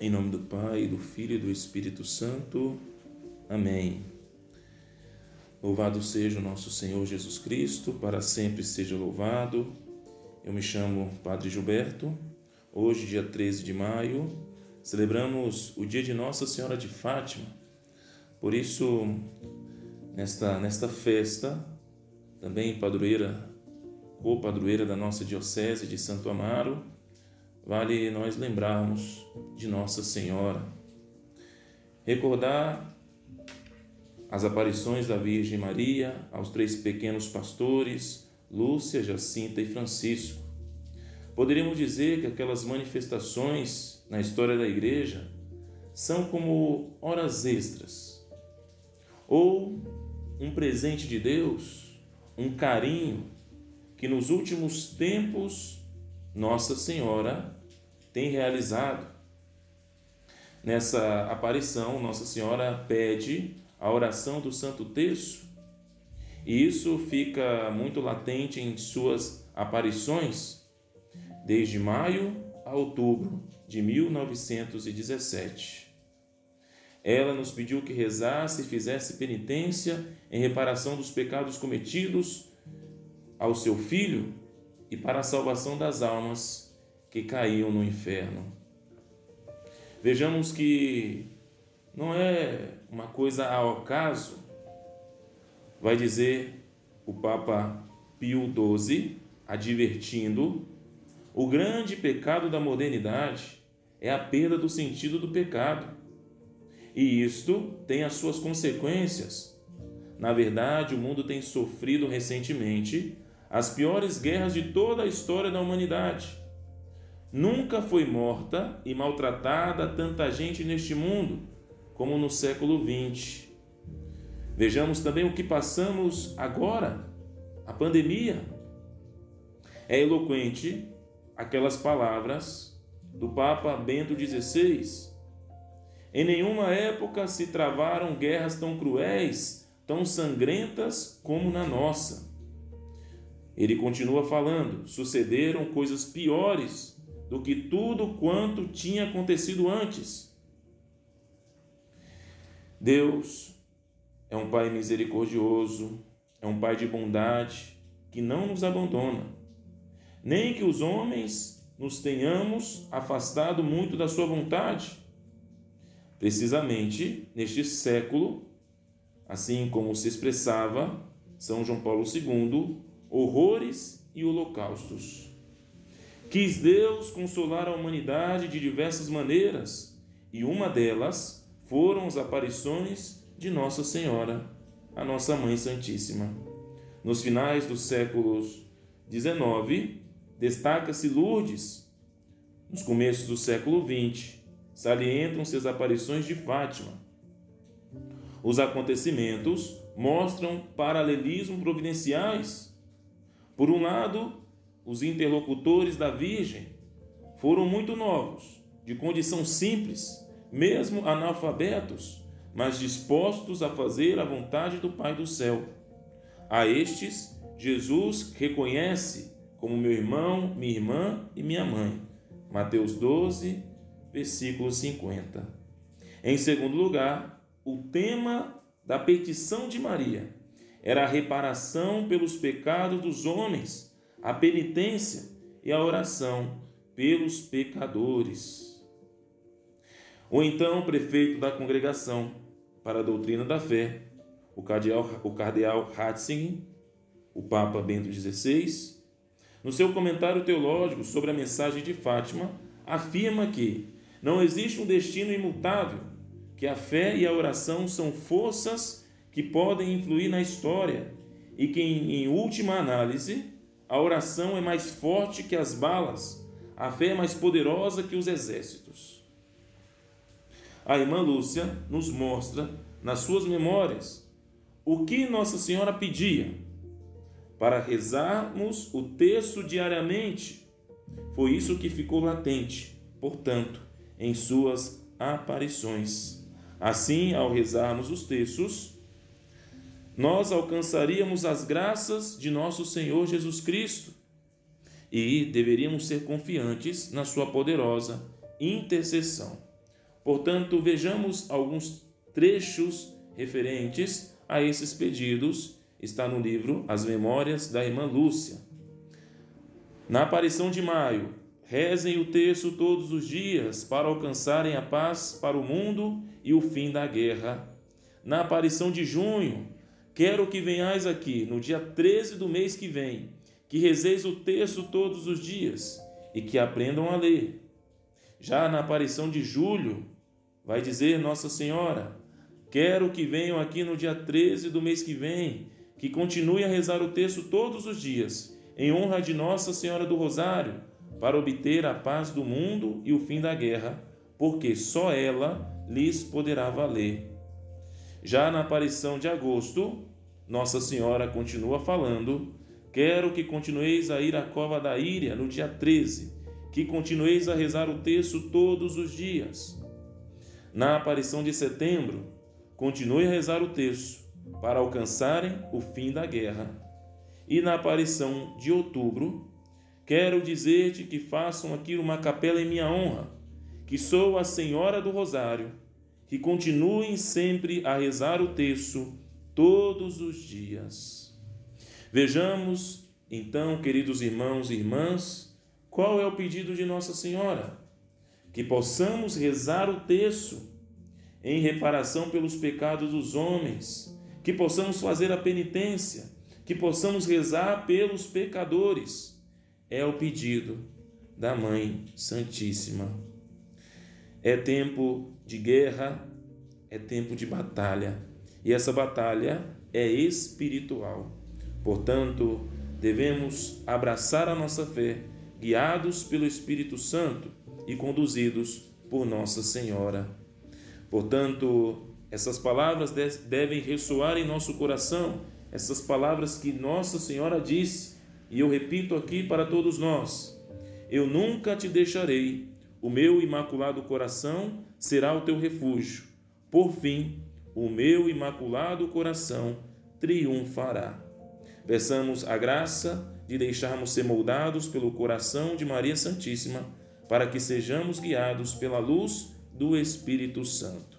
Em nome do Pai, do Filho e do Espírito Santo. Amém. Louvado seja o nosso Senhor Jesus Cristo, para sempre seja louvado. Eu me chamo Padre Gilberto. Hoje, dia 13 de maio, celebramos o dia de Nossa Senhora de Fátima. Por isso, nesta, nesta festa, também padroeira, co-padroeira da nossa Diocese de Santo Amaro, vale nós lembrarmos de Nossa Senhora. Recordar as aparições da Virgem Maria aos três pequenos pastores, Lúcia, Jacinta e Francisco. Poderíamos dizer que aquelas manifestações na história da igreja são como horas extras ou um presente de Deus, um carinho que nos últimos tempos Nossa Senhora tem realizado. Nessa aparição, Nossa Senhora pede a oração do Santo Terço, e isso fica muito latente em suas aparições desde maio a outubro de 1917. Ela nos pediu que rezasse e fizesse penitência em reparação dos pecados cometidos ao seu filho e para a salvação das almas que caíam no inferno. Vejamos que não é uma coisa ao acaso, vai dizer o Papa Pio XII, advertindo: o grande pecado da modernidade é a perda do sentido do pecado. E isto tem as suas consequências. Na verdade, o mundo tem sofrido recentemente as piores guerras de toda a história da humanidade Nunca foi morta e maltratada tanta gente neste mundo como no século XX. Vejamos também o que passamos agora, a pandemia. É eloquente aquelas palavras do Papa Bento XVI. Em nenhuma época se travaram guerras tão cruéis, tão sangrentas como na nossa. Ele continua falando: sucederam coisas piores do que tudo quanto tinha acontecido antes. Deus é um Pai misericordioso, é um Pai de bondade que não nos abandona, nem que os homens nos tenhamos afastado muito da Sua vontade. Precisamente neste século, assim como se expressava São João Paulo II, horrores e holocaustos. Quis Deus consolar a humanidade de diversas maneiras, e uma delas foram as aparições de Nossa Senhora, a nossa Mãe Santíssima. Nos finais dos séculos XIX, destaca-se Lourdes. Nos começos do século XX, salientam-se as aparições de Fátima. Os acontecimentos mostram paralelismo providenciais. Por um lado, os interlocutores da Virgem foram muito novos, de condição simples, mesmo analfabetos, mas dispostos a fazer a vontade do Pai do céu. A estes, Jesus reconhece como meu irmão, minha irmã e minha mãe. Mateus 12, versículo 50. Em segundo lugar, o tema da petição de Maria era a reparação pelos pecados dos homens a penitência e a oração pelos pecadores. Ou então o prefeito da congregação para a doutrina da fé, o cardeal, o cardeal Ratzinger, o Papa Bento XVI, no seu comentário teológico sobre a mensagem de Fátima, afirma que não existe um destino imutável, que a fé e a oração são forças que podem influir na história e que, em última análise, a oração é mais forte que as balas, a fé é mais poderosa que os exércitos. A irmã Lúcia nos mostra, nas suas memórias, o que Nossa Senhora pedia para rezarmos o texto diariamente. Foi isso que ficou latente, portanto, em suas aparições. Assim, ao rezarmos os textos, nós alcançaríamos as graças de nosso Senhor Jesus Cristo e deveríamos ser confiantes na Sua poderosa intercessão. Portanto, vejamos alguns trechos referentes a esses pedidos. Está no livro As Memórias da Irmã Lúcia. Na aparição de maio, rezem o terço todos os dias para alcançarem a paz para o mundo e o fim da guerra. Na aparição de junho, quero que venhais aqui no dia 13 do mês que vem, que rezeis o terço todos os dias e que aprendam a ler. Já na aparição de julho, vai dizer Nossa Senhora: Quero que venham aqui no dia 13 do mês que vem, que continue a rezar o texto todos os dias, em honra de Nossa Senhora do Rosário, para obter a paz do mundo e o fim da guerra, porque só ela lhes poderá valer. Já na aparição de agosto, Nossa Senhora continua falando: Quero que continueis a ir à cova da Íria no dia 13, que continueis a rezar o texto todos os dias. Na aparição de setembro, continue a rezar o texto para alcançarem o fim da guerra. E na aparição de outubro, quero dizer-te que façam aqui uma capela em minha honra, que sou a Senhora do Rosário, que continuem sempre a rezar o texto todos os dias. Vejamos, então, queridos irmãos e irmãs, qual é o pedido de Nossa Senhora? Que possamos rezar o terço em reparação pelos pecados dos homens, que possamos fazer a penitência, que possamos rezar pelos pecadores. É o pedido da Mãe Santíssima. É tempo de guerra, é tempo de batalha, e essa batalha é espiritual. Portanto, devemos abraçar a nossa fé guiados pelo Espírito Santo e conduzidos por Nossa Senhora. Portanto, essas palavras devem ressoar em nosso coração, essas palavras que Nossa Senhora disse, e eu repito aqui para todos nós: Eu nunca te deixarei, o meu imaculado coração será o teu refúgio. Por fim, o meu imaculado coração triunfará. Peçamos a graça de deixarmos ser moldados pelo coração de Maria Santíssima, para que sejamos guiados pela luz do Espírito Santo.